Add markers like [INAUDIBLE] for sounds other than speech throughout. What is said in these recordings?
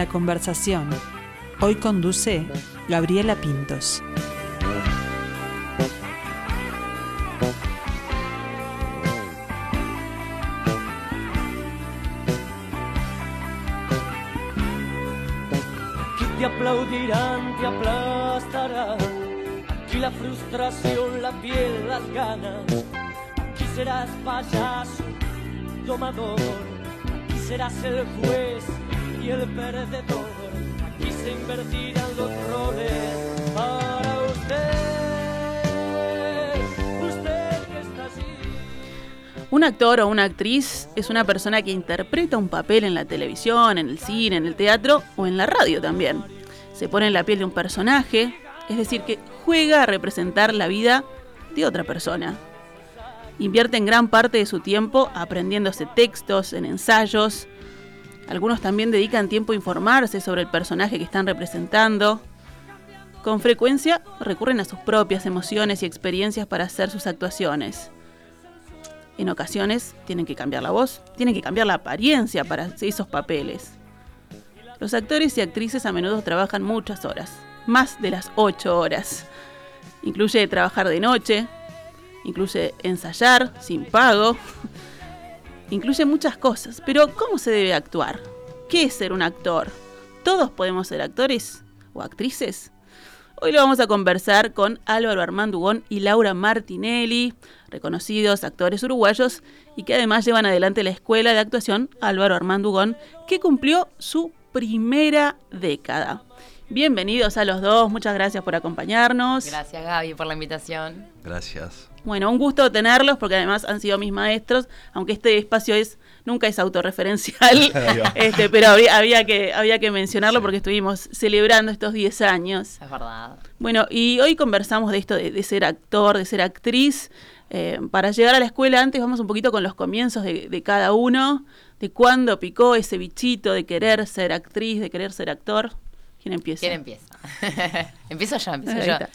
La conversación. Hoy conduce Gabriela Pintos. Te aplaudirán, te aplastarán. Aquí la frustración, la piel, las ganas. Aquí serás payaso, domador. Aquí serás el juez y el perdedor. Aquí se invertirán los roles para usted. Usted que está allí. Un actor o una actriz es una persona que interpreta un papel en la televisión, en el cine, en el teatro o en la radio también. Se pone en la piel de un personaje, es decir, que juega a representar la vida de otra persona. Invierte en gran parte de su tiempo aprendiéndose textos, en ensayos. Algunos también dedican tiempo a informarse sobre el personaje que están representando. Con frecuencia recurren a sus propias emociones y experiencias para hacer sus actuaciones. En ocasiones tienen que cambiar la voz, tienen que cambiar la apariencia para esos papeles. Los actores y actrices a menudo trabajan muchas horas, más de las 8 horas. Incluye trabajar de noche, incluye ensayar sin pago, incluye muchas cosas. Pero ¿cómo se debe actuar? ¿Qué es ser un actor? ¿Todos podemos ser actores o actrices? Hoy lo vamos a conversar con Álvaro Armando Ugón y Laura Martinelli, reconocidos actores uruguayos y que además llevan adelante la Escuela de Actuación Álvaro Armando Ugón, que cumplió su primera década. Bienvenidos a los dos, muchas gracias por acompañarnos. Gracias Gaby por la invitación. Gracias. Bueno, un gusto tenerlos porque además han sido mis maestros, aunque este espacio es nunca es autorreferencial, [LAUGHS] este, pero había, había que, había que mencionarlo Sí. porque estuvimos celebrando estos 10 años. Es verdad. Bueno, y hoy conversamos de esto de, de ser actor, de ser actriz. Eh, para llegar a la escuela antes vamos un poquito con los comienzos de, de cada uno, de cuándo picó ese bichito de querer ser actriz, de querer ser actor. ¿Quién empieza? ¿Quién empieza? [LAUGHS] empiezo yo, empiezo Ahí yo. está.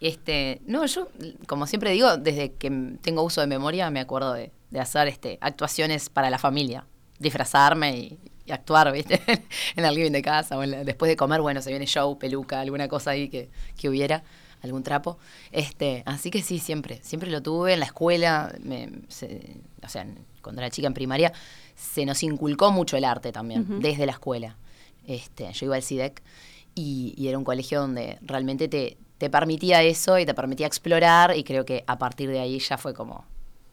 Este, no, yo, como siempre digo, desde que tengo uso de memoria me acuerdo de, de hacer este, actuaciones para la familia, disfrazarme y, y actuar, ¿viste? [LAUGHS] en el living de casa o en la- después de comer, bueno, se viene show, peluca, alguna cosa ahí que, que hubiera, algún trapo. Este, así que sí, siempre, siempre lo tuve en la escuela, me- se- o sea, cuando era chica en primaria, se nos inculcó mucho el arte también, desde la escuela. Este, yo iba al CIDEC y, y era un colegio donde realmente te, te permitía eso y te permitía explorar y creo que a partir de ahí ya fue como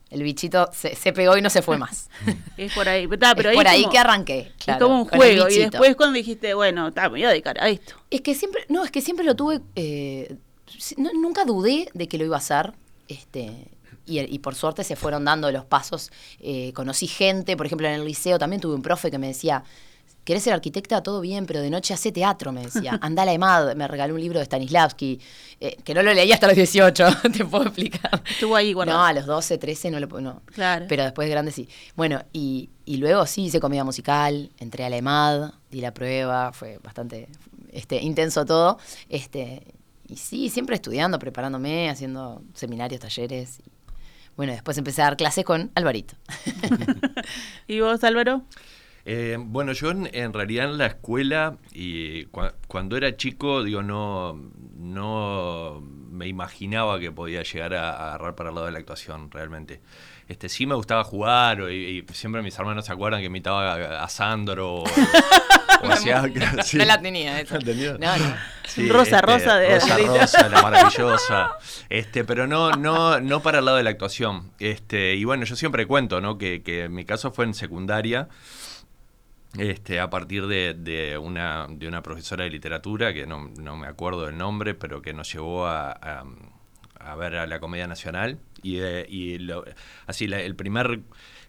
el bichito se, se pegó y no se fue más. [LAUGHS] Es por ahí. Pero es por ahí como- que arranqué. es claro, como un juego. Y después cuando dijiste, bueno, está, me voy a dedicar a esto. Es que siempre, no, es que siempre lo tuve, eh, no- nunca dudé de que lo iba a hacer, este, y, y por suerte se fueron dando los pasos. Eh, conocí gente, por ejemplo, en el liceo también tuve un profe que me decía, ¿querés ser arquitecta? Todo bien, pero de noche hace teatro, me decía. [LAUGHS] Anda a la EMAD, me regaló un libro de Stanislavski, eh, que no lo leí hasta los 18, [LAUGHS] te puedo explicar. Estuvo ahí guardado. No, a los 12, 13 no lo puedo, no. Claro. Pero después de grande sí. Bueno, y, y luego sí hice comedia musical, entré a la EMAD, di la prueba, fue bastante este, intenso todo. Este, y sí, siempre estudiando, preparándome, haciendo seminarios, talleres. Y, bueno, después empecé a dar clases con Alvarito. [LAUGHS] ¿Y vos, Álvaro? Eh, bueno, yo en, en realidad en la escuela y cua- cuando era chico, digo, no, no me imaginaba que podía llegar a, a agarrar para el lado de la actuación, realmente. Este, sí me gustaba jugar o- y, y siempre mis hermanos se acuerdan que imitaba a, a Sandro o, o sí. No la tenía esa. No, no. Rosa, Rosa de Rosa. Rosa, la maravillosa. Este, pero no, no, no para el lado de la actuación. Este, y bueno, yo siempre cuento, ¿no? Que, que mi caso fue en secundaria. Este, a partir de, de una, de una profesora de literatura, que no, no me acuerdo del nombre, pero que nos llevó a, a- ver a la Comedia Nacional. Y, eh, y lo- así, el primer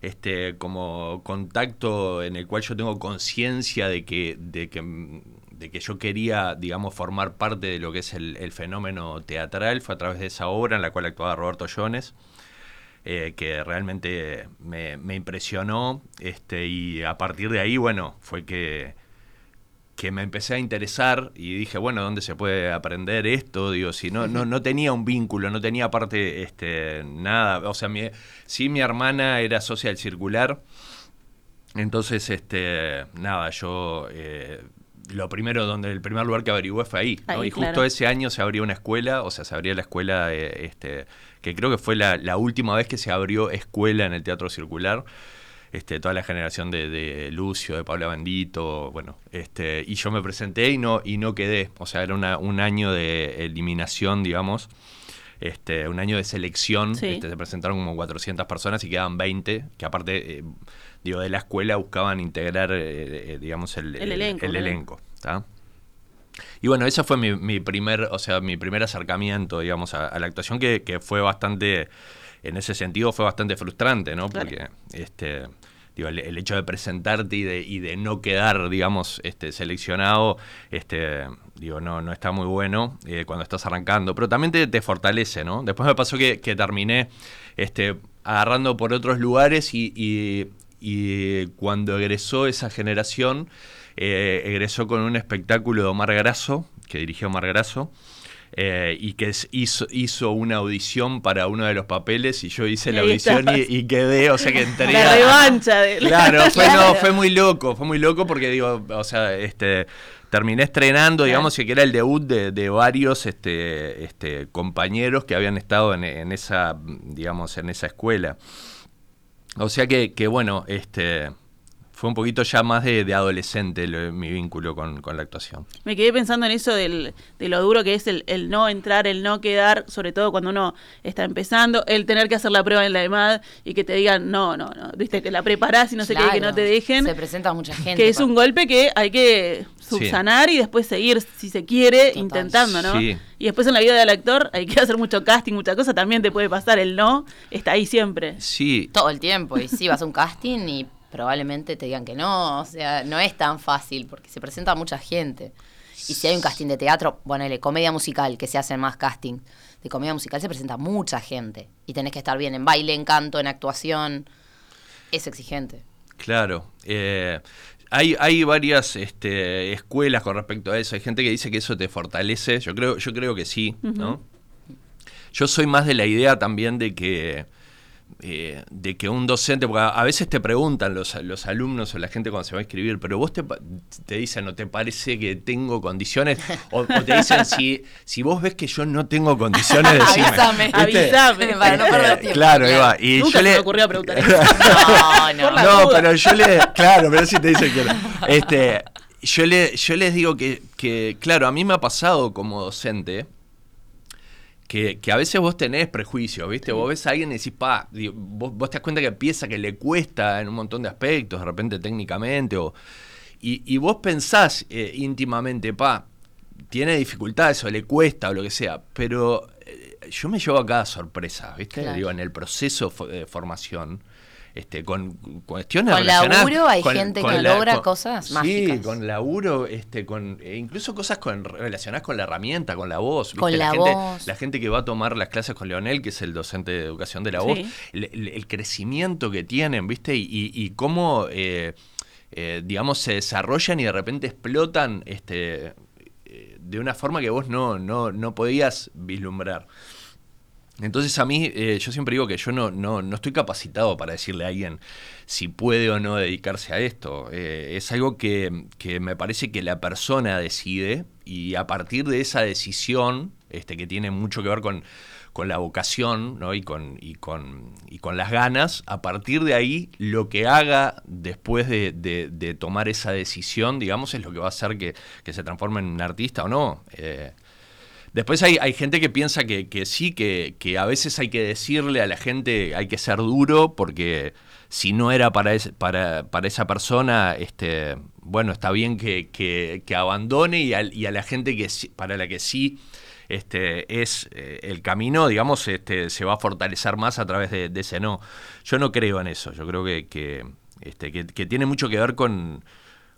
este, como contacto en el cual yo tengo conciencia de que, de, que, de que yo quería, digamos, formar parte de lo que es el, el fenómeno teatral fue a través de esa obra en la cual actuaba Roberto Jones eh, que realmente me, me impresionó este, y a partir de ahí, bueno, fue que, que me empecé a interesar y dije, bueno, ¿dónde se puede aprender esto? Digo, si no, no, no tenía un vínculo, no tenía aparte este, nada, o sea, mi, sí mi hermana era social circular, entonces, este, nada, yo eh, lo primero, donde el primer lugar que averigué fue ahí. ¿no? Ahí, y justo claro. ese año se abrió una escuela, o sea, se abría la escuela, eh, este, que creo que fue la, la última vez que se abrió escuela en el Teatro Circular. Este, toda la generación de, de Lucio, de Pablo Bandito, bueno, este, y yo me presenté y no, y no quedé. O sea, era una- un año de eliminación, digamos, este, un año de selección. Sí. Este, se presentaron como 400 personas y quedaban 20, que aparte, eh, digo, de la escuela buscaban integrar, eh, eh, digamos, el, El elenco, el elenco, ¿tá? Y bueno, ese fue mi, mi primer, o sea, mi primer acercamiento, digamos, a, a la actuación que, que fue bastante, en ese sentido fue bastante frustrante, ¿no? Claro. Porque este, digo, el, el hecho de presentarte y de, y de no quedar, digamos, este, seleccionado, este, digo, no, no está muy bueno eh, cuando estás arrancando. Pero también te, te fortalece, ¿no? Después me pasó que, que terminé este, agarrando por otros lugares y, y- y cuando egresó esa generación, eh, egresó con un espectáculo de Omar Grasso, que dirigió Omar Grasso, eh, y que hizo, hizo una audición para uno de los papeles y yo hice la audición y, quedé, o sea que entré La revancha de Claro, [LAUGHS] fue, Claro. no, fue muy loco, fue muy loco porque digo, o sea, este terminé estrenando, digamos, que era el debut de, de varios este, este, compañeros que habían estado en, en esa, digamos, en esa escuela. O sea que, que bueno, este fue un poquito ya más de, de adolescente lo- mi vínculo con, con la actuación. Me quedé pensando en eso del, de lo duro que es el, el no entrar, el no quedar, sobre todo cuando uno está empezando, el tener que hacer la prueba en la EMAD y que te digan, no, no, no, viste, que la preparás y no sé qué, que no Claro, te dejen. Se presenta mucha gente. que es un golpe que hay que subsanar y después seguir, si se quiere, Total. intentando, ¿no? Sí. Y después en la vida del actor hay que hacer mucho casting, mucha cosa, también te puede pasar, el no está ahí siempre. Sí, todo el tiempo. Y sí, vas a un casting y probablemente te digan que no. O sea, no es tan fácil porque se presenta mucha gente. Y si hay un casting de teatro, ponele comedia musical, que se hacen más casting. De comedia musical se presenta mucha gente. Y tenés que estar bien en baile, en canto, en actuación. Es exigente. Claro. eh, hay, hay varias este, escuelas con respecto a eso. Hay gente que dice que eso te fortalece. Yo creo, yo creo que sí, ¿no? Yo soy más de la idea también de que, eh, de que un docente, porque a, veces te preguntan los, los alumnos o la gente cuando se va a escribir, pero vos te, te dicen, ¿no te parece que tengo condiciones? O, o te dicen, [LAUGHS] si, si vos ves que yo no tengo condiciones, [LAUGHS] decime. Avísame. Avísame. Para no perder tiempo. Claro, Eva. Y Nunca yo se le, me ocurrió preguntar eso. [LAUGHS] No, no. No, duda. pero yo le. Claro, pero si te dicen que no. Este, yo, le, yo les digo que, que, claro, a mí me ha pasado como docente que, que a veces vos tenés prejuicios, ¿viste? Vos ves a alguien y decís, pa, vos, vos te das cuenta que empieza, que le cuesta en un montón de aspectos, de repente técnicamente, o, y, y vos pensás eh, íntimamente, pa, tiene dificultades o le cuesta o lo que sea, pero eh, yo me llevo a cada sorpresa, ¿viste? Claro. Digo, en el proceso de formación. Este, con cuestiones Con relacionadas laburo hay gente que logra cosas sí, mágicas. con laburo, este, con e incluso cosas con, relacionadas con la herramienta, con la voz. ¿viste? Con la gente, voz. La gente que va a tomar las clases con Leonel, que es el docente de educación de la Sí. voz, el, el- el crecimiento que tienen, ¿viste? Y, y- y cómo, eh, eh, digamos, se desarrollan y de repente explotan este, eh, de una forma que vos no, no, no podías vislumbrar. Entonces a mí, eh, yo siempre digo que yo no, no, no estoy capacitado para decirle a alguien si puede o no dedicarse a esto. Eh, es algo que, que me parece que la persona decide y a partir de esa decisión, este, que tiene mucho que ver con, con la vocación ¿no? y, con, y, con, y con las ganas, a partir de ahí lo que haga después de, de- tomar esa decisión, digamos, es lo que va a hacer que, que se transforme en un artista o no. Eh, Después hay, hay gente que piensa que, que sí, que, que a veces hay que decirle a la gente, hay que ser duro, porque si no era para, es- para, para esa persona, este, bueno, está bien que, que- abandone y, al- y a la gente que para la que sí este, es eh, el camino, digamos, este, se va a fortalecer más a través de, de ese no. Yo no creo en eso, yo creo que, este, que, que tiene mucho que ver con,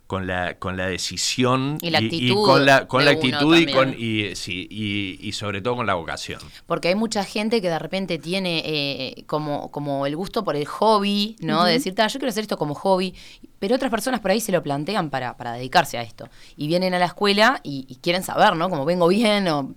con, la, con la decisión Y la actitud con la, con la actitud y, con, y, sí, y, y sobre todo con la vocación. Porque hay mucha gente que de repente tiene eh, como, como el gusto por el hobby, ¿no? De decir, "Ta, yo quiero hacer esto como hobby. Pero otras personas por ahí se lo plantean para, para dedicarse a esto. Y vienen a la escuela y, y quieren saber, ¿no? Como vengo bien o...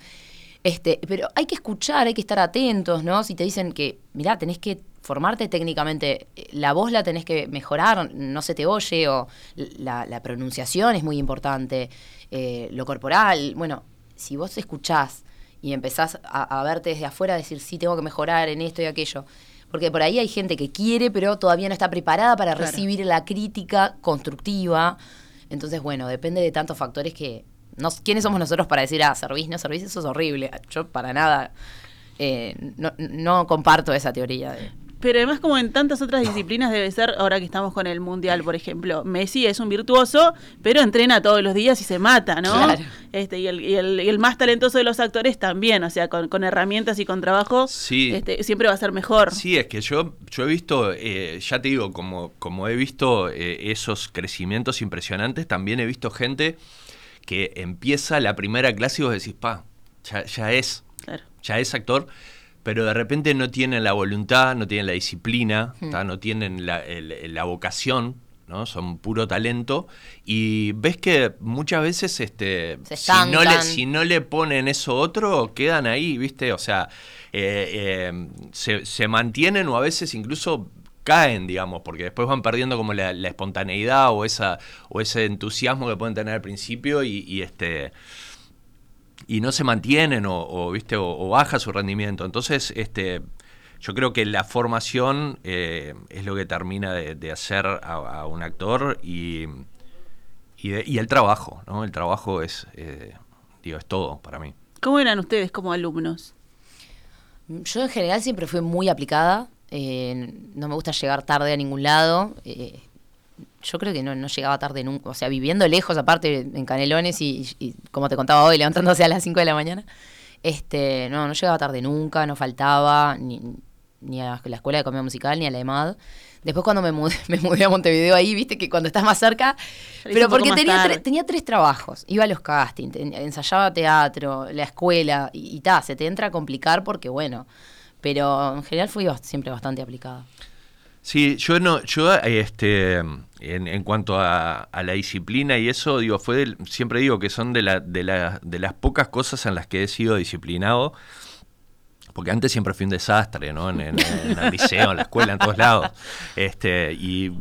Este, pero hay que escuchar, hay que estar atentos, ¿no? Si te dicen que, mirá, tenés que formarte técnicamente. La voz la tenés que mejorar, no se te oye, o la, la pronunciación es muy importante, eh, lo corporal. Bueno, si vos escuchás y empezás a, a verte desde afuera, a decir, sí, tengo que mejorar en esto y aquello. Porque por ahí hay gente que quiere, pero todavía no está preparada para Claro. recibir la crítica constructiva. Entonces, bueno, depende de tantos factores que... No, ¿Quiénes somos nosotros para decir, ah, servís, no servís? Eso es horrible. Yo para nada eh, no, no comparto esa teoría. de- Pero además, como en tantas otras disciplinas, debe ser, ahora que estamos con el Mundial, por ejemplo, Messi es un virtuoso, pero entrena todos los días y se mata, ¿no? Claro. Este, y, el, y el- y el más talentoso de los actores también, o sea, con, con herramientas y con trabajo, Sí. este, siempre va a ser mejor. Sí, es que yo, yo he visto, eh, ya te digo, como, como he visto eh, esos crecimientos impresionantes, también he visto gente que empieza la primera clase y vos decís, pa, ya, ya es, Claro. ya es actor, pero de repente no tienen la voluntad, no tienen la disciplina, Hmm. no tienen la, el- la vocación. ¿no? Son puro talento y ves que muchas veces este si no le si no le ponen eso otro quedan ahí viste o sea eh, eh, se, se mantienen o a veces incluso caen digamos porque después van perdiendo como la, la espontaneidad o esa o ese entusiasmo que pueden tener al principio y, y, este y no se mantienen o, o, viste o, o baja su rendimiento entonces este yo creo que la formación eh, es lo que termina de, de hacer a, a, un actor y, y, de, y, el trabajo, ¿no? El trabajo es, eh, digo, es todo para mí. ¿Cómo eran ustedes como alumnos? Yo en general siempre fui muy aplicada, eh, no me gusta llegar tarde a ningún lado. eh, yo creo que no, no, llegaba tarde nunca, o sea, viviendo lejos, aparte en Canelones y, y, y como te contaba hoy, levantándose a las 5 de la mañana, este, no, no llegaba tarde nunca, no faltaba, ni, ni a la escuela de comedia musical, ni a la EMAD. Después cuando me mudé, [LAUGHS] me mudé a Montevideo ahí, viste que cuando estás más cerca, pero porque tenía, tre tenía tres trabajos, iba a los castings, ensayaba teatro, la escuela, y, y ta, se te entra a complicar porque bueno, pero en general fui siempre bastante aplicada. Sí, yo no, yo este, en, en cuanto a, a, la disciplina y eso, digo, fue del, siempre digo que son de, la, de, la, de las pocas cosas en las que he sido disciplinado porque antes siempre fui un desastre, ¿no? En, en, en, el liceo, en la escuela, en todos lados. Este, y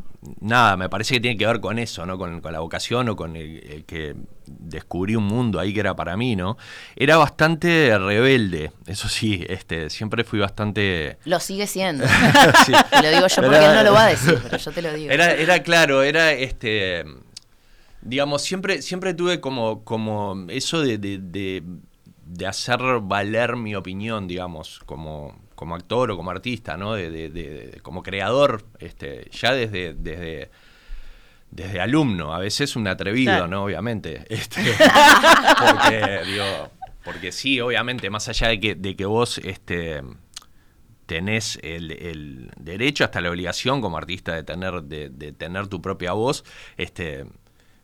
nada, me parece que tiene que ver con eso, ¿no? Con, con la vocación o con el, el, que descubrí un mundo ahí que era para mí, ¿no? Era bastante rebelde, eso sí, este, siempre fui bastante... Lo sigue siendo. [LAUGHS] sí. Te lo digo yo porque era, él no lo va a decir, pero yo te lo digo. Era, era claro, era este... Digamos, siempre, siempre tuve como, como eso de, de, de de hacer valer mi opinión, digamos, como, como actor o como artista, ¿no? De, de, de, como creador, este, ya desde, desde, desde alumno, a veces un atrevido, claro. ¿no? Obviamente. Este, [LAUGHS] porque, digo, porque sí, obviamente, más allá de que, de que vos este, tenés el, el, derecho hasta la obligación como artista de tener, de, de tener tu propia voz, este,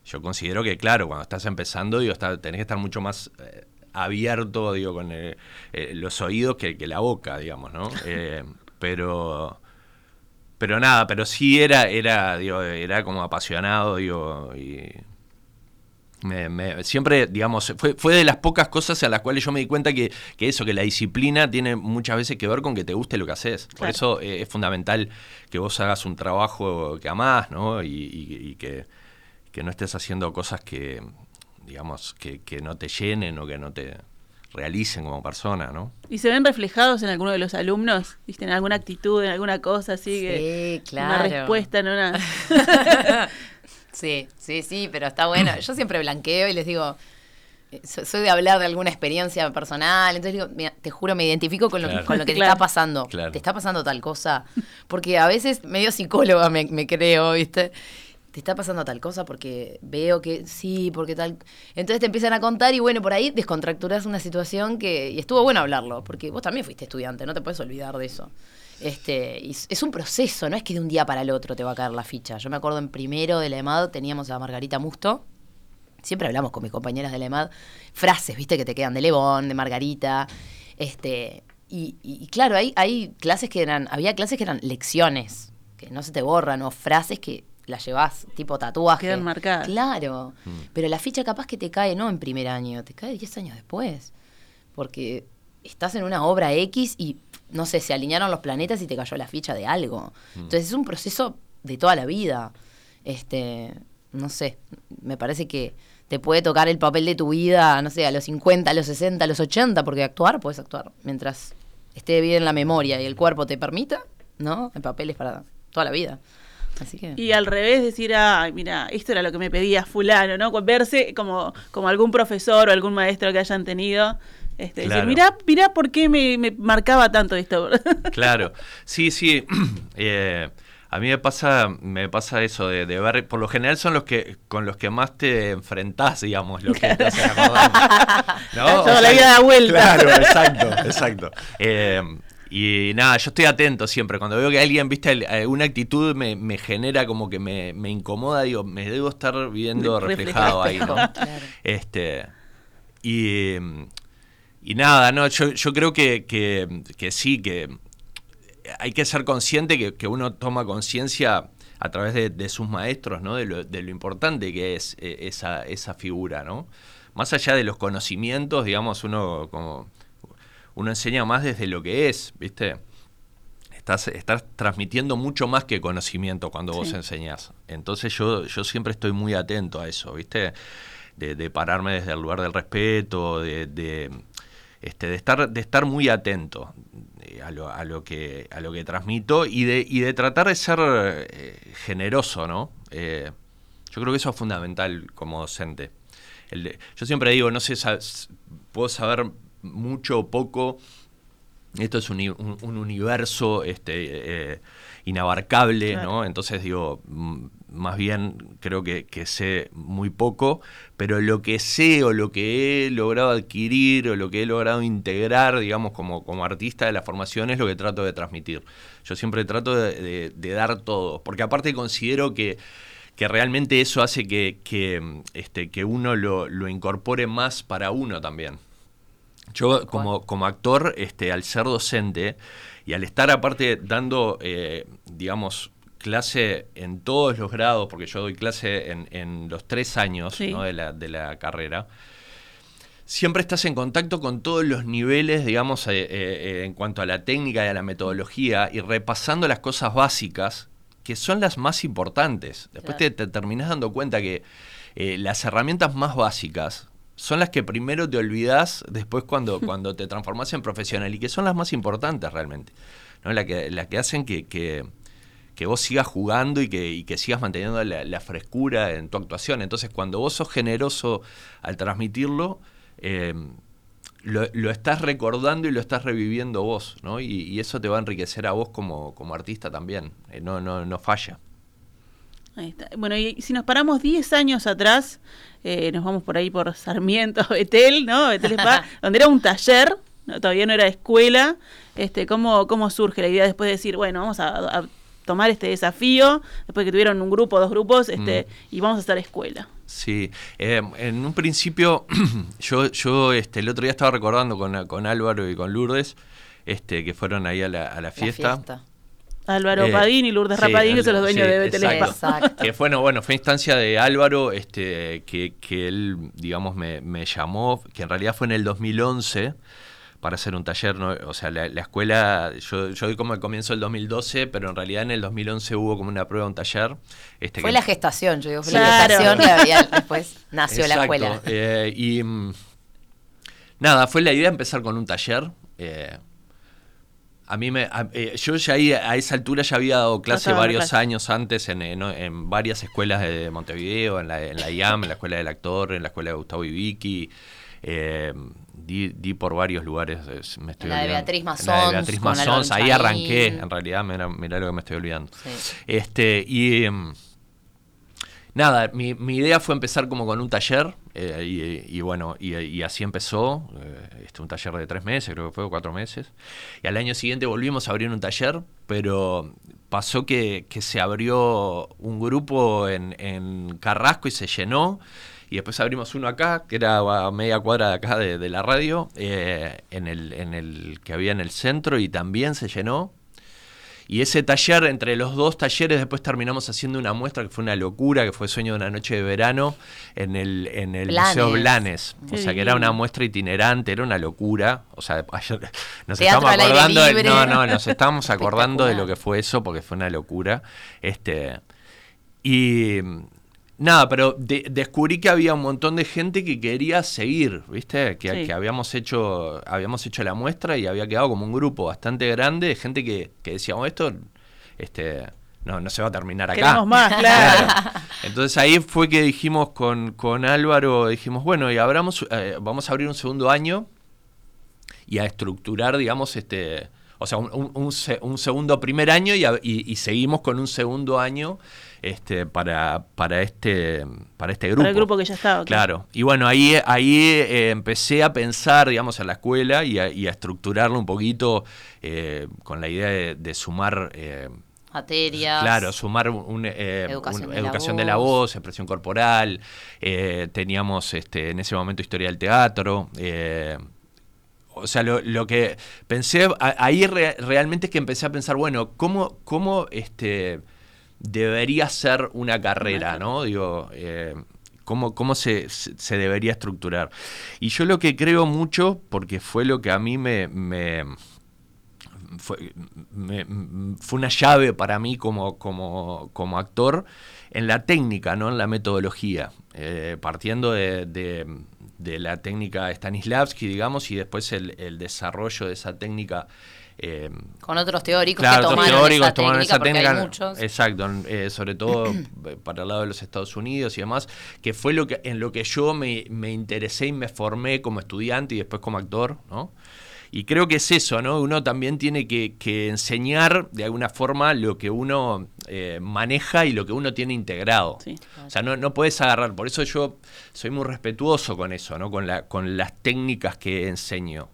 yo considero que, claro, cuando estás empezando, digo, está, tenés que estar mucho más... Eh, abierto, digo, con el, eh, los oídos que, que, la boca, digamos, ¿no? [LAUGHS] Eh, pero, pero nada, pero sí era, era, digo, era como apasionado, digo, y me, me, siempre, digamos, fue, fue de las pocas cosas a las cuales yo me di cuenta que, que, eso, que la disciplina tiene muchas veces que ver con que te guste lo que haces. Por eso eh, es fundamental que vos hagas un trabajo que amás, ¿no? Y, y, y que, que no estés haciendo cosas que digamos, que, que, no te llenen o que no te realicen como persona, ¿no? ¿Y se ven reflejados en alguno de los alumnos? ¿Viste? ¿En alguna actitud, en alguna cosa así? Sí, que, claro. Una respuesta, en una... [LAUGHS] sí, sí, sí, pero está bueno. Yo siempre blanqueo y les digo, eh, soy de hablar de alguna experiencia personal, entonces digo, mira, te juro, me identifico con lo, claro. que, con lo que claro. te está pasando. Claro. Te está pasando tal cosa. Porque a veces, medio psicóloga me, me creo, ¿viste? Te está pasando tal cosa porque veo que sí, porque tal. Entonces te empiezan a contar y bueno, por ahí descontracturas una situación que. Y estuvo bueno hablarlo, porque vos también fuiste estudiante, no te puedes olvidar de eso. Este, es un proceso, no es que de un día para el otro te va a caer la ficha. Yo me acuerdo en primero de la EMAD teníamos a Margarita Musto. Siempre hablamos con mis compañeras de la EMAD, frases, viste, que te quedan de Lebón, de Margarita. Este, y, y claro, hay, hay clases que eran, había clases que eran lecciones, que no se te borran, o frases que la llevas tipo tatuaje. Quedan marcadas. Claro. Mm. Pero la ficha capaz que te cae no en primer año, te cae 10 años después. Porque estás en una obra X y no sé, se alinearon los planetas y te cayó la ficha de algo. Mm. Entonces es un proceso de toda la vida. Este, no sé, me parece que te puede tocar el papel de tu vida, no sé, a los 50, a los 60, a los 80, porque actuar puedes actuar. Mientras esté bien en la memoria y el cuerpo te permita, ¿no? El papel es para toda la vida. Así que... Y al revés, decir, ay, mira, esto era lo que me pedía fulano, ¿no? Verse como, como algún profesor o algún maestro que hayan tenido. Este, Claro. Decir, mirá, mirá por qué me, me marcaba tanto esto. [LAUGHS] Claro, sí, sí. [CLEARS THROAT] Eh, a mí me pasa, me pasa eso de, de ver, por lo general son los que con los que más te enfrentás, digamos, los que te hacen acordar. [LAUGHS] ¿No? Toda la vida da vuelta. Claro, exacto, exacto. Eh, y nada, yo estoy atento siempre. Cuando veo que alguien, viste, alguna actitud me, me genera como que me, me incomoda, digo, me debo estar viendo reflejado ahí, ¿no? Claro. Este, y, y nada, no, yo, yo creo que, que, que sí, que hay que ser consciente que, que uno toma conciencia a través de, de sus maestros, ¿no? De lo, de lo importante que es eh, esa, esa figura, ¿no? Más allá de los conocimientos, digamos, uno como uno enseña más desde lo que es, ¿viste? Estás, estás transmitiendo mucho más que conocimiento cuando vos enseñás. Entonces yo, yo siempre estoy muy atento a eso, ¿viste? De, de pararme desde el lugar del respeto, de, de, este, de, estar, de estar muy atento eh, a lo, a lo que, a lo que transmito y de, y de tratar de ser eh, generoso, ¿no? Eh, yo creo que eso es fundamental como docente. El de- yo siempre digo, no sé, puedo saber mucho o poco, esto es un, un- un universo este, eh, inabarcable, Claro. ¿no? Entonces digo, mm, más bien creo que, que sé muy poco, pero lo que sé o lo que he logrado adquirir o lo que he logrado integrar, digamos, como, como artista de la formación es lo que trato de transmitir. Yo siempre trato de, de- de dar todo, porque aparte considero que que realmente eso hace que, que, este, que uno lo, lo incorpore más para uno también. Yo como, como actor, este, al ser docente y al estar aparte dando, eh, digamos, clase en todos los grados, porque yo doy clase en, en los tres años Sí. ¿no? de, la, de la carrera, siempre estás en contacto con todos los niveles, digamos, eh, eh, en cuanto a la técnica y a la metodología y repasando las cosas básicas que son las más importantes. Después te, te terminás dando cuenta que eh, las herramientas más básicas son las que primero te olvidás después cuando, [LAUGHS] cuando te transformás en profesional y que son las más importantes realmente. ¿no? La que, la que hacen que, que, que vos sigas jugando y que, y que sigas manteniendo la, la frescura en tu actuación. Entonces, cuando vos sos generoso al transmitirlo, eh, lo, lo estás recordando y lo estás reviviendo vos, ¿no? Y, y eso te va a enriquecer a vos como, como artista también. Eh, no, no, no falla. Ahí está. Bueno, y si nos paramos 10 años atrás, eh, nos vamos por ahí por Sarmiento, [LAUGHS] Betel, ¿no? Betel Spa, [LAUGHS] donde era un taller, ¿no? todavía no era escuela. Este, ¿cómo, ¿Cómo surge la idea después de decir, bueno, vamos a, a tomar este desafío, después que tuvieron un grupo, dos grupos, este, y vamos a hacer escuela? Sí, eh, en un principio, [CLEARS THROAT] yo, yo este, el otro día estaba recordando con, con Álvaro y con Lourdes, este, que fueron ahí a la, a la La fiesta. Álvaro Eh, Padín y Lourdes sí, Rapadín, que son los sí, dueños de Betel exacto. Que fue, no, bueno, fue instancia de Álvaro, este, que, que él, digamos, me, me llamó, que en realidad fue en el 2011 para hacer un taller, ¿no? o sea, la, la escuela, yo, yo doy como el comienzo del 2012, pero en realidad en el 2011 hubo como una prueba, un taller. Este, Fue que- la gestación, yo digo, fue Claro. la gestación y había- después nació la escuela. eh, y mm, nada, fue la idea empezar con un taller. eh, a mí me, a- eh, yo ya ahí, a esa altura ya había dado clase varios clase. años antes en, en- en varias escuelas de Montevideo, en la, en la IAM, en la escuela del actor, en la escuela de Gustavo Ibiki. eh, di, di por varios lugares. eh, me estoy En la de. Beatriz En la de Beatriz Massons, ahí arranqué, en realidad, mira, mira lo que me estoy olvidando. Sí. Este, y em, nada, mi, mi idea fue empezar como con un taller, eh, y, bueno, y, así empezó, eh, este, un taller de tres meses, creo que fue, o cuatro meses. Y al año siguiente volvimos a abrir un taller, pero pasó que, que se abrió un grupo en, en Carrasco y se llenó. Y después abrimos uno acá, que era a media cuadra de acá de, de la radio, eh, en, el, en el que había en el centro y también se llenó. Y ese taller, entre los dos talleres, después terminamos haciendo una muestra que fue una locura, que fue Sueño de una noche de verano en el, en el Blanes. Museo Blanes. O sea, que era una muestra itinerante, era una locura. O sea, ayer nos Teatro aire acordando, de- no, no, nos estábamos [LAUGHS] acordando de lo que fue eso, porque fue una locura. Este, y nada, pero de- descubrí que había un montón de gente que quería seguir, ¿viste? Que, Sí. que habíamos hecho habíamos hecho la muestra y había quedado como un grupo bastante grande de gente que, que decíamos esto este no, no se va a terminar acá. Queremos más, [LAUGHS] claro. Entonces ahí fue que dijimos con, con Álvaro, dijimos, bueno, y abramos, eh, vamos a abrir un segundo año y a estructurar, digamos, este, o sea, un, un- un se- un segundo primer año y, a- y- y seguimos con un segundo año este, para, para, este, para este grupo. Para el grupo que ya estaba. Claro, y bueno, ahí, ahí eh, empecé a pensar, digamos, en la escuela y a, y a estructurarlo un poquito eh, con la idea de, de sumar... eh, Materias. Claro, sumar un, eh, Educación un- de la educación de la voz. voz, expresión corporal, eh, teníamos este, en ese momento historia del teatro. eh, o sea, lo, lo que pensé, a- ahí re- realmente es que empecé a pensar, bueno, ¿cómo, cómo este, debería ser una carrera, ¿no? Digo, eh, ¿cómo, cómo se, se debería estructurar? Y yo lo que creo mucho, porque fue lo que a mí me- me fue, me- fue una llave para mí como, como, como actor en la técnica, no en la metodología, Eh, partiendo de, de- de la técnica Stanislavski, digamos, y después el, el desarrollo de esa técnica. Eh, Con otros teóricos Claro, que otros tomaron teóricos esa tomaron técnica, esa técnica. hay muchos. Exacto, eh, sobre todo [CLEARS THROAT] para el lado de los Estados Unidos y demás, que fue lo que, en lo que yo me, me interesé y me formé como estudiante y después como actor, ¿no? Y creo que es eso, ¿no? Uno también tiene que, que enseñar de alguna forma lo que uno eh, maneja y lo que uno tiene integrado. Sí. O sea, no, no puedes agarrar. Por eso yo soy muy respetuoso con eso, ¿no? Con, la, con las técnicas que enseño.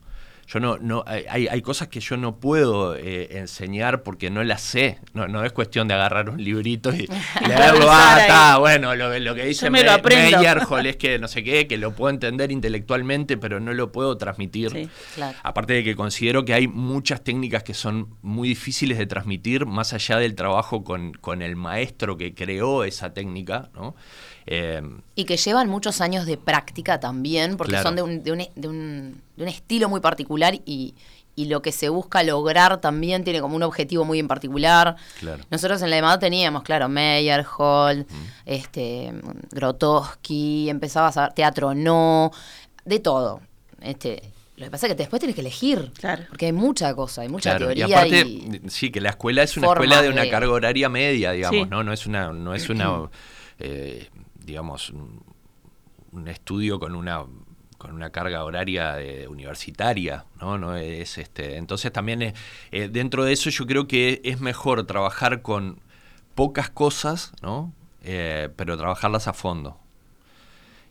Yo no, no, hay, hay cosas que yo no puedo eh, enseñar porque no las sé. No, no es cuestión de agarrar un librito y [LAUGHS] leerlo. ah, está, bueno, lo, lo que dice me lo Me- aprendo. Meyerhold es [LAUGHS] que no sé qué, que lo puedo entender intelectualmente, pero no lo puedo transmitir. Sí. Claro. Aparte de que considero que hay muchas técnicas que son muy difíciles de transmitir, más allá del trabajo con, con el maestro que creó esa técnica, ¿no? Eh, Y que llevan muchos años de práctica también, porque Claro. son de un, de, un, de, un, de un estilo muy particular y, y lo que se busca lograr también tiene como un objetivo muy en particular. Claro. Nosotros en la EMAD teníamos, claro, Meyerhold, este, Grotowski, empezabas a ver teatro no, de todo. Este, lo que pasa es que después tienes que elegir, Claro. porque hay mucha cosa, hay mucha claro. Y teoría aparte, y- sí, que la escuela es una escuela de una de- carga horaria media, digamos, Sí. ¿no? No es una, no es una [CLEARS THROAT] eh, digamos, un, estudio con una con una carga horaria eh, universitaria, ¿no? no es este entonces también es, eh, dentro de eso yo creo que es mejor trabajar con pocas cosas no Eh, pero trabajarlas a fondo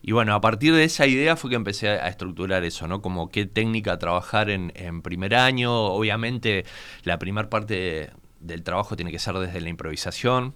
y bueno, a partir de esa idea fue que empecé a, estructurar eso, ¿no? Como qué técnica trabajar en, en primer año. Obviamente, la primera parte de- del trabajo tiene que ser desde la improvisación.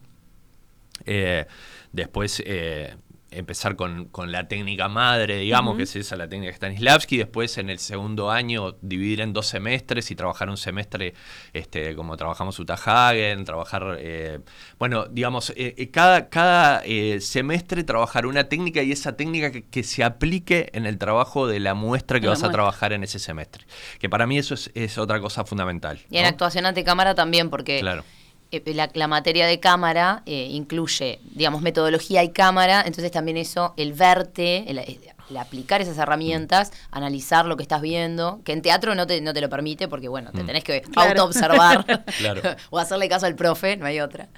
Eh, después eh, empezar con, con la técnica madre, digamos, que es esa, la técnica Stanislavski. Después, en el segundo año, dividir en dos semestres y trabajar un semestre este, como trabajamos Uta Hagen, trabajar, eh, bueno, digamos, eh, eh, cada, cada eh, semestre trabajar una técnica y esa técnica que, que se aplique en el trabajo de la muestra que De la vas a trabajar en ese semestre. Que para mí eso es, es otra cosa fundamental. y en actuación ante cámara también, porque Claro. Eh, la, la materia de cámara eh, incluye, digamos, metodología y cámara, entonces también eso, el verte, el, el aplicar esas herramientas, analizar lo que estás viendo, que en teatro no te, no te lo permite porque, bueno, te Mm. tenés que Claro. autoobservar [LAUGHS] Claro. [LAUGHS] o hacerle caso al profe, no hay otra.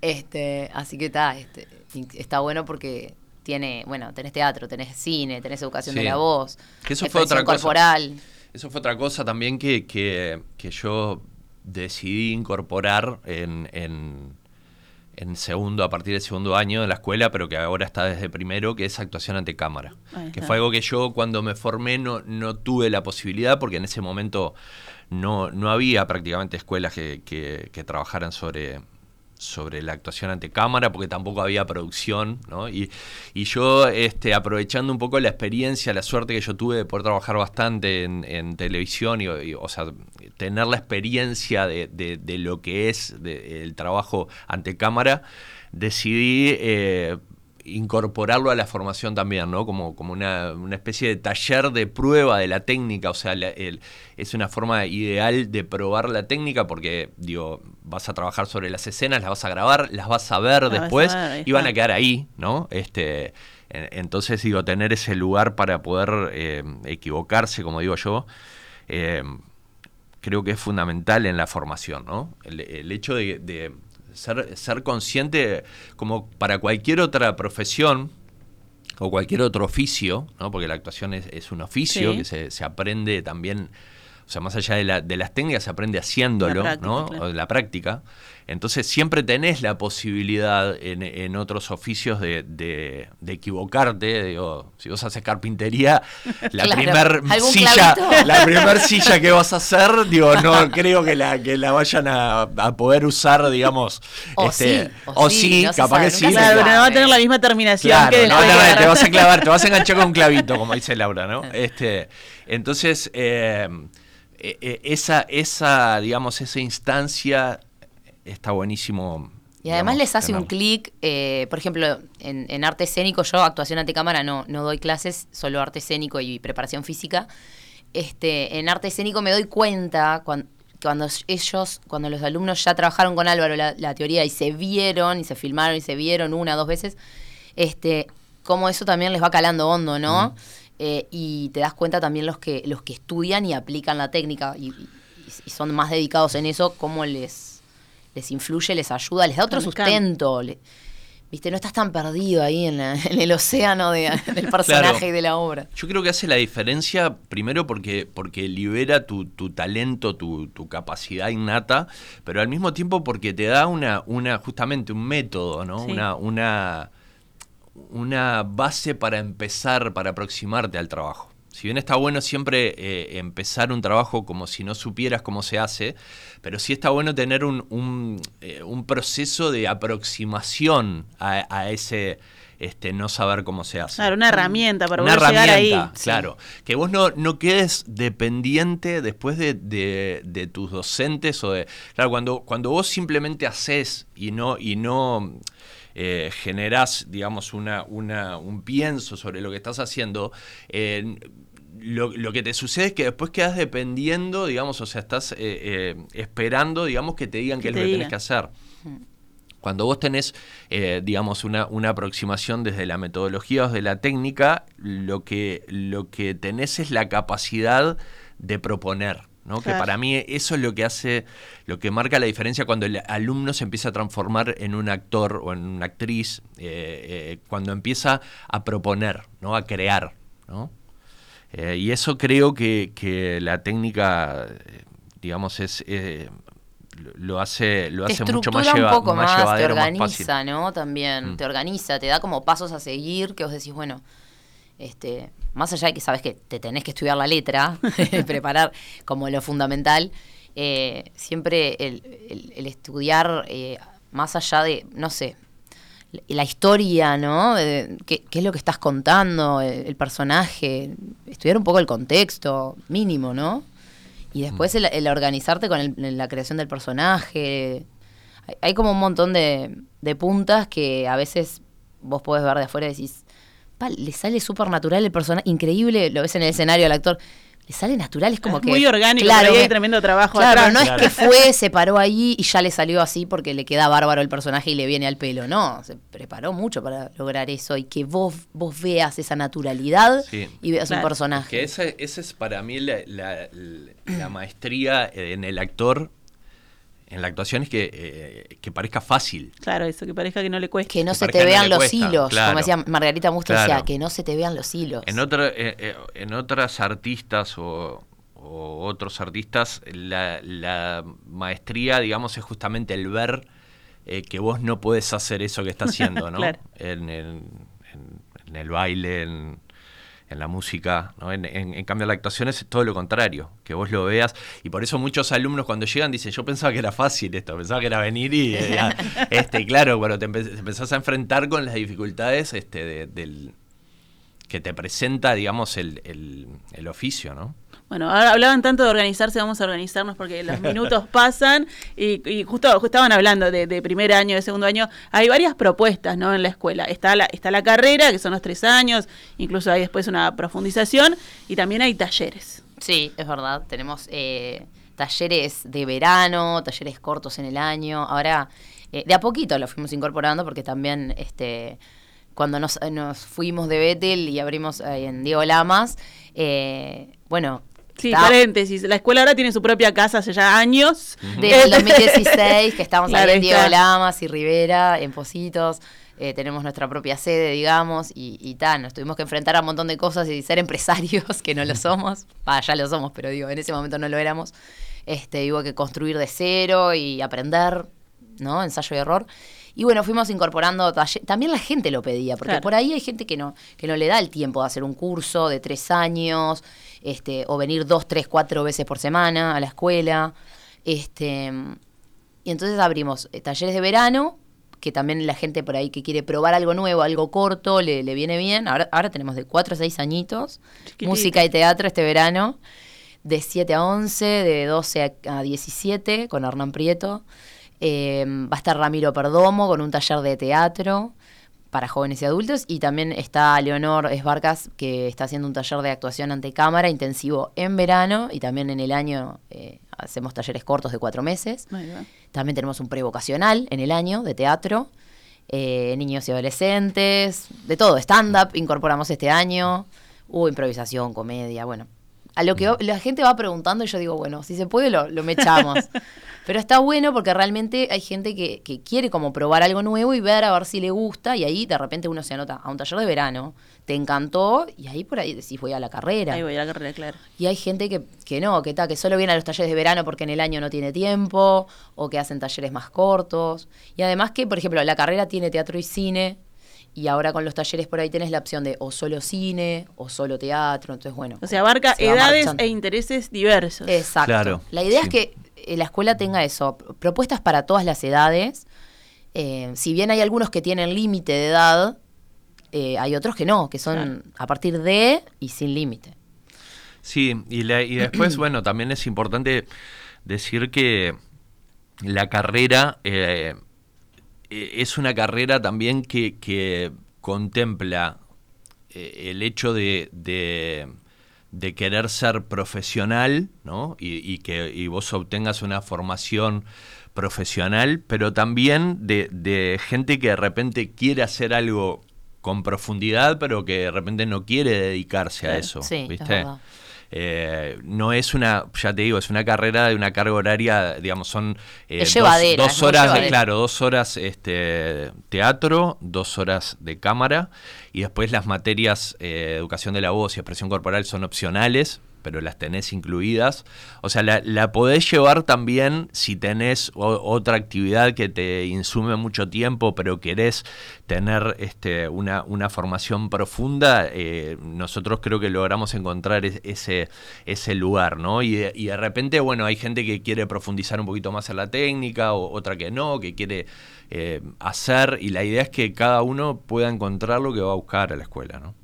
Este, así que está, este, está bueno porque tiene, bueno, tenés teatro, tenés cine, tenés educación de la voz, Que eso fue otra cosa. corporal. Eso fue otra cosa también que, que, que yo decidí incorporar en, en, en segundo, a partir del segundo año de la escuela, pero que ahora está desde primero, que es actuación ante cámara. Que fue algo que yo cuando me formé no, no tuve la posibilidad, porque en ese momento no, no había prácticamente escuelas que, que- que trabajaran sobre, sobre la actuación ante cámara, porque tampoco había producción, ¿no? Y, y yo, este, aprovechando un poco la experiencia, la suerte que yo tuve de poder trabajar bastante en, televisión, y, o sea, tener la experiencia de, de, lo que es el trabajo ante cámara, decidí eh, incorporarlo a la formación también, ¿no? Como, como una, especie de taller de prueba de la técnica, o sea, es una forma ideal de probar la técnica porque, digo, vas a trabajar sobre las escenas, las vas a grabar, las vas a ver después y van a quedar ahí, ¿no? Este, entonces, digo, tener ese lugar para poder eh, equivocarse, como digo yo, eh, creo que es fundamental en la formación, ¿no? El, hecho de ser, consciente como para cualquier otra profesión o cualquier otro oficio, ¿no? porque la actuación es, un oficio que se, se, aprende también, o sea, más allá de, la, de las técnicas, se aprende haciéndolo, ¿no? O de la práctica. Entonces siempre tenés la posibilidad en, otros oficios de, equivocarte. Digo, si vos haces carpintería, [LAUGHS] la primer silla, la primer silla que vas a hacer, digo, no [LAUGHS] creo que la, que la vayan a, poder usar, digamos. O este, sí, o, sí, capaz que sí. Claro, pero no va a tener la misma terminación que no, no, te vas a clavar, te vas a enganchar con un clavito, como dice Laura, ¿no? Este, entonces, eh, eh, eh, esa, esa, digamos, esa instancia está buenísimo. Y además les hace un clic, eh, por ejemplo, en, arte escénico, yo actuación ante cámara no, no doy clases, solo arte escénico y preparación física. Este, en arte escénico me doy cuenta cuando, cuando ellos, cuando los alumnos ya trabajaron con Álvaro la, teoría y se vieron y se filmaron y se vieron una o dos veces, este, cómo eso también les va calando hondo, ¿no? Eh, y te das cuenta también los que, los que estudian y aplican la técnica y, y son más dedicados en eso, cómo les les influye, les ayuda, les da otro sustento. Viste, no estás tan perdido ahí en, el océano [LAUGHS] del personaje y de la obra. Yo creo que hace la diferencia, primero porque, porque libera tu, talento, tu, capacidad innata, pero al mismo tiempo porque te da una, una justamente un método, ¿no? Una, una, una base para empezar, para aproximarte al trabajo. Si bien está bueno siempre eh, empezar un trabajo como si no supieras cómo se hace, pero sí está bueno tener un, eh, proceso de aproximación a, ese este, no saber cómo se hace. Claro, una herramienta para una herramienta, llegar ahí. Claro, que vos no, no quedes dependiente después de, tus docentes o de... Claro, cuando, cuando vos simplemente haces y no... Y no eh, generás, digamos, una, una, un pienso sobre lo que estás haciendo, eh, lo, que te sucede es que después quedas dependiendo, digamos, o sea, estás eh, eh, esperando, digamos, que te digan qué es lo que tenés que hacer. Mm. Cuando vos tenés, eh, digamos, una, una, aproximación desde la metodología o desde la técnica, lo que, lo que tenés es la capacidad de proponer. ¿no? Que para mí eso es lo que hace, lo que marca la diferencia cuando el alumno se empieza a transformar en un actor o en una actriz, cuando empieza a proponer, ¿no? A crear, ¿no? Eh, y eso creo que, la técnica, eh, digamos, es eh, lo hace lo hace mucho más, un poco más, te organiza, ¿no? También mm. te organiza, te da como pasos a seguir que vos decís, bueno, este, más allá de que sabes que te tenés que estudiar la letra, [LAUGHS] preparar como lo fundamental, siempre el, el, estudiar más allá de, no sé, la historia, ¿no? ¿Qué, es lo que estás contando? El, personaje. Estudiar un poco el contexto, mínimo, ¿no? Y después mm. el, organizarte con la creación del personaje. Hay, como un montón de, puntas que a veces vos podés ver de afuera y decís, le sale súper natural el personaje, increíble, lo ves en el escenario al actor le sale natural, es como que. Muy orgánico, claro, hay tremendo trabajo Claro, no es que fue, se paró ahí y ya le salió así porque le queda bárbaro el personaje y le viene al pelo. No, se preparó mucho para lograr eso y que vos, vos veas esa naturalidad y veas un personaje. Que esa, es para mí la, la maestría en el actor en la actuación es que, eh, que parezca fácil. Claro, eso, que parezca que no le cueste. Que no se te vean los hilos, como decía Margarita Musto, decía, que no se te vean los hilos. En, otra, eh, eh, en otras artistas o, otros artistas, la, maestría, digamos, es justamente el ver que vos no puedes hacer eso que estás haciendo, ¿no? [LAUGHS] en, el baile, en, en la música, ¿no? en, en, cambio la actuación es todo lo contrario, que vos lo veas, y por eso muchos alumnos cuando llegan dicen, yo pensaba que era fácil esto, pensaba que era venir y, eh, [LAUGHS] este, claro, cuando te, empezás a enfrentar con las dificultades este, del, que te presenta, digamos, el, el, el oficio, ¿no? Bueno, ahora hablaban tanto de organizarse, vamos a organizarnos porque los minutos [LAUGHS] pasan y, justo, estaban hablando de, primer año, de segundo año. Hay varias propuestas ¿no? en la escuela. Está la, está la carrera, que son los tres años, incluso hay después una profundización y también hay talleres. Sí, es verdad. Tenemos eh, talleres de verano, talleres cortos en el año. Ahora, eh, de a poquito lo fuimos incorporando porque también... este cuando nos, fuimos de Betel y abrimos en Diego Lamas, eh, bueno, Sí, paréntesis. La escuela ahora tiene su propia casa hace ya años. Desde el 2016, que estamos ahí en Diego Lamas y Rivera, en Positos. Eh, tenemos nuestra propia sede, digamos, y, y tal, nos tuvimos que enfrentar a un montón de cosas y ser empresarios, [LAUGHS] que no lo somos. Ah, ya lo somos, pero digo, en ese momento no lo éramos. Este, hubo que construir de cero y aprender, ¿no? Ensayo y error. Y bueno, fuimos incorporando También la gente lo pedía, porque por ahí hay gente que no, que no le da el tiempo de hacer un curso de tres años, este, o venir dos, tres, cuatro veces por semana a la escuela. Este, y entonces abrimos eh, talleres de verano, que también la gente por ahí que quiere probar algo nuevo, algo corto, le, viene bien. Ahora, ahora tenemos de cuatro a seis añitos, música y teatro este verano, de 7 a 11, de 12 a 17, con Hernán Prieto. Em, va a estar Ramiro Perdomo con un taller de teatro para jóvenes y adultos. Y también está Leonor Esbarcas, que está haciendo un taller de actuación ante cámara intensivo en verano y también en el año eh, hacemos talleres cortos de cuatro meses. También tenemos un prevocacional en el año de teatro. Eh, niños y adolescentes, de todo, stand-up incorporamos este año, hubo improvisación, comedia, bueno, a lo que la gente va preguntando y yo digo, bueno, si se puede lo, lo mechamos. [LAUGHS] Pero está bueno porque realmente hay gente que, que, quiere como probar algo nuevo y ver a ver si le gusta y ahí de repente uno se anota a un taller de verano, te encantó y ahí por ahí decís voy a la carrera. Ahí voy a la carrera, claro. Y hay gente que, que no, que está, que solo viene a los talleres de verano porque en el año no tiene tiempo o que hacen talleres más cortos. Y además que, por ejemplo, la carrera tiene teatro y cine, y ahora con los talleres por ahí tenés la opción de o solo cine o solo teatro. Entonces, bueno. O sea, abarca edades e intereses diversos. Exacto. la idea es que eh, la escuela tenga eso, propuestas para todas las edades. Eh, si bien hay algunos que tienen límite de edad, eh, hay otros que no, que son a partir de y sin límite. Sí, y, y después, [CLEARS THROAT] bueno, también es importante decir que la carrera eh, es una carrera también que, contempla eh, el hecho de, de, querer ser profesional, ¿no? Y, que vos obtengas una formación profesional, pero también de, gente que de repente quiere hacer algo con profundidad, pero que de repente no quiere dedicarse a eso, ¿viste? Eh, no es una, ya te digo, es una carrera de una carga horaria, digamos, son eh, dos, horas, claro, dos horas este, teatro, dos horas de cámara y después las materias eh, educación de la voz y expresión corporal son opcionales, pero las tenés incluidas. O sea, la, podés llevar también si tenés otra actividad que te insume mucho tiempo, pero querés tener este, una, una formación profunda. Eh, nosotros creo que logramos encontrar ese, ese lugar, ¿no? Y de, repente, bueno, hay gente que quiere profundizar un poquito más en la técnica, o otra que no, que quiere eh, hacer, y la idea es que cada uno pueda encontrar lo que va a buscar a la escuela, ¿no?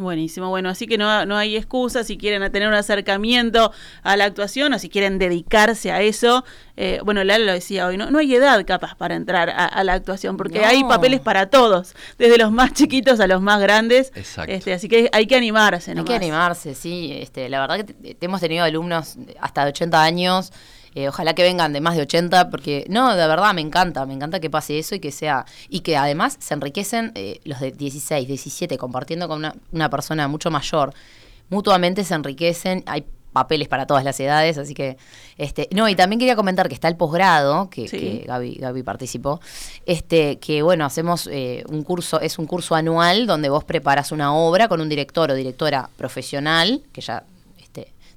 Buenísimo, bueno, así que no, no hay excusa si quieren tener un acercamiento a la actuación o si quieren dedicarse a eso. Eh, bueno, Lala lo decía hoy, no, no hay edad capaz para entrar a, la actuación porque hay papeles para todos, desde los más chiquitos a los más grandes. Exacto. Este, así que hay que animarse. Hay que animarse, sí. Este, la verdad que hemos tenido alumnos hasta de 80 años eh, ojalá que vengan de más de 80, porque no, de verdad me encanta, me encanta que pase eso y que sea, y que además se enriquecen eh, los de 16, 17, compartiendo con una, persona mucho mayor, mutuamente se enriquecen, hay papeles para todas las edades, así que, este, no, y también quería comentar que está el posgrado, que, que Gaby, participó, este, que bueno, hacemos eh, un curso, es un curso anual donde vos preparas una obra con un director o directora profesional, que ya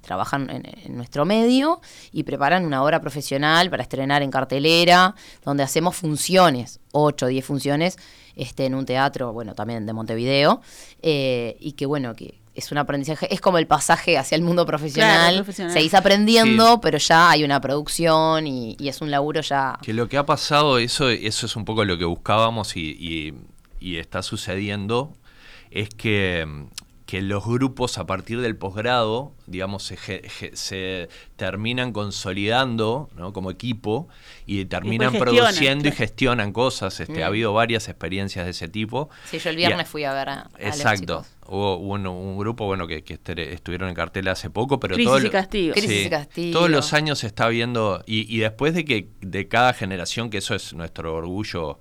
trabajan en, nuestro medio y preparan una obra profesional para estrenar en cartelera, donde hacemos funciones, 8 o 10 funciones, este, en un teatro, bueno, también de Montevideo, eh, y que bueno, que es un aprendizaje, es como el pasaje hacia el mundo profesional. Claro, profesional. Seguís aprendiendo, pero ya hay una producción y, y es un laburo ya. Que lo que ha pasado, eso, eso es un poco lo que buscábamos y, y- y está sucediendo, es que, que los grupos a partir del posgrado, digamos, se, se terminan consolidando ¿no? como equipo y terminan produciendo y gestionan cosas. Este, Mm. Ha habido varias experiencias de ese tipo. Sí, yo el viernes fui a ver a, a los Exacto. Hubo, un, un grupo bueno que, que estere- estuvieron en cartel hace poco, pero Crisis todo y castigo. Crisis y castigo. Todos los años se está viendo, y, y después de que de cada generación, que eso es nuestro orgullo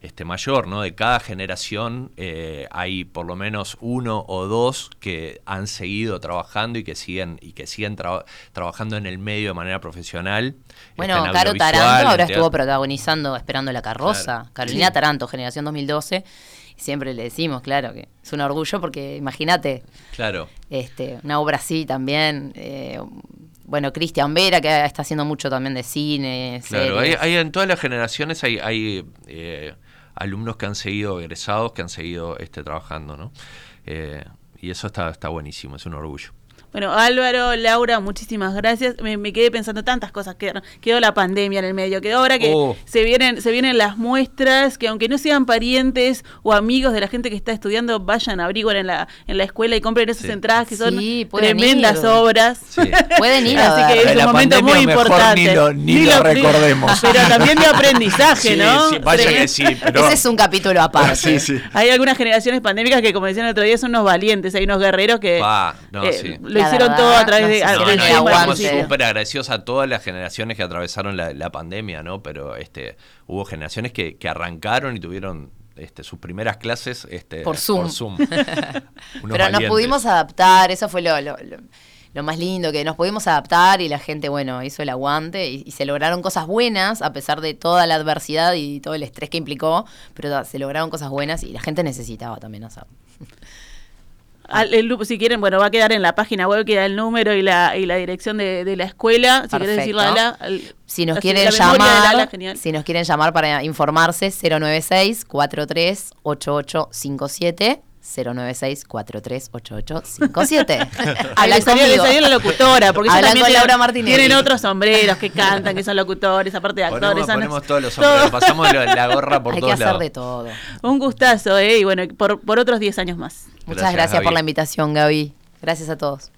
este mayor, ¿no? De cada generación eh, hay por lo menos uno o dos que han seguido trabajando y que siguen y que siguen traba- trabajando en el medio de manera profesional. Bueno, este, Caro Taranto ahora estuvo protagonizando Esperando la carroza. Claro. Carolina Sí. Taranto, generación 2012. Y siempre le decimos, claro, que es un orgullo porque imagínate, Claro. este, una obra así también. eh, bueno, Cristian Vera, que está haciendo mucho también de cine. Claro, hay, hay en todas las generaciones hay, hay eh, alumnos que han seguido egresados, que han seguido este, trabajando, ¿no? Eh, y eso está, está buenísimo, es un orgullo. Bueno, Álvaro, Laura, muchísimas gracias. Me, me quedé pensando tantas cosas. Quedó, quedó la pandemia en el medio. Quedó ahora que Oh. se vienen se vienen las muestras, que aunque no sean parientes o amigos de la gente que está estudiando, vayan, abriguen en la, en la escuela y compren esas Sí. entradas que son Sí, tremendas ir. obras. Sí. Pueden ir a Así que es La un momento muy importante. ni lo- ni lo recordemos. [LAUGHS] Pero también de aprendizaje, Sí, ¿no? sí, vaya que sí, pero... Ese es un capítulo aparte. Sí, sí. Hay algunas generaciones pandémicas que, como decían el otro día, son unos valientes. Hay unos guerreros que Pa, no, eh, sí. Lo hicieron verdad, todo a través no de... No, no, estamos súper agradecidos a todas las generaciones que atravesaron la, la pandemia, ¿no? Pero este, hubo generaciones que, que arrancaron y tuvieron este, sus primeras clases este, Por Zoom. [LAUGHS] Pero nos pudimos adaptar, eso fue lo, lo- lo- lo más lindo, que nos pudimos adaptar y la gente, bueno, hizo el aguante y, y se lograron cosas buenas a pesar de toda la adversidad y todo el estrés que implicó, pero se lograron cosas buenas y la gente necesitaba también hacerlo. [LAUGHS] Al- el si quieren, bueno, va a quedar en la página web, queda el número y la, y la dirección de, de la escuela. Si querés decirle a Perfecto. la, al- Si nos quieren la llamar, Lala, genial. si nos quieren llamar para informarse, 096 43 8857 096 43 8857 [LAUGHS] Ay, Hablan le salió, le conmigo. salió la locutora, porque Hablan con tienen, Laura Martinelli. tienen otros sombreros que cantan, que son locutores, aparte de actores. Ponemos, ponemos todos los [LAUGHS] sombreros, pasamos la gorra por Hay que todos hacer lados. de todo. Un gustazo, ¿eh? Y bueno, por, por otros 10 años más. Muchas Gracias, gracias por la invitación, Gaby. Gracias a todos.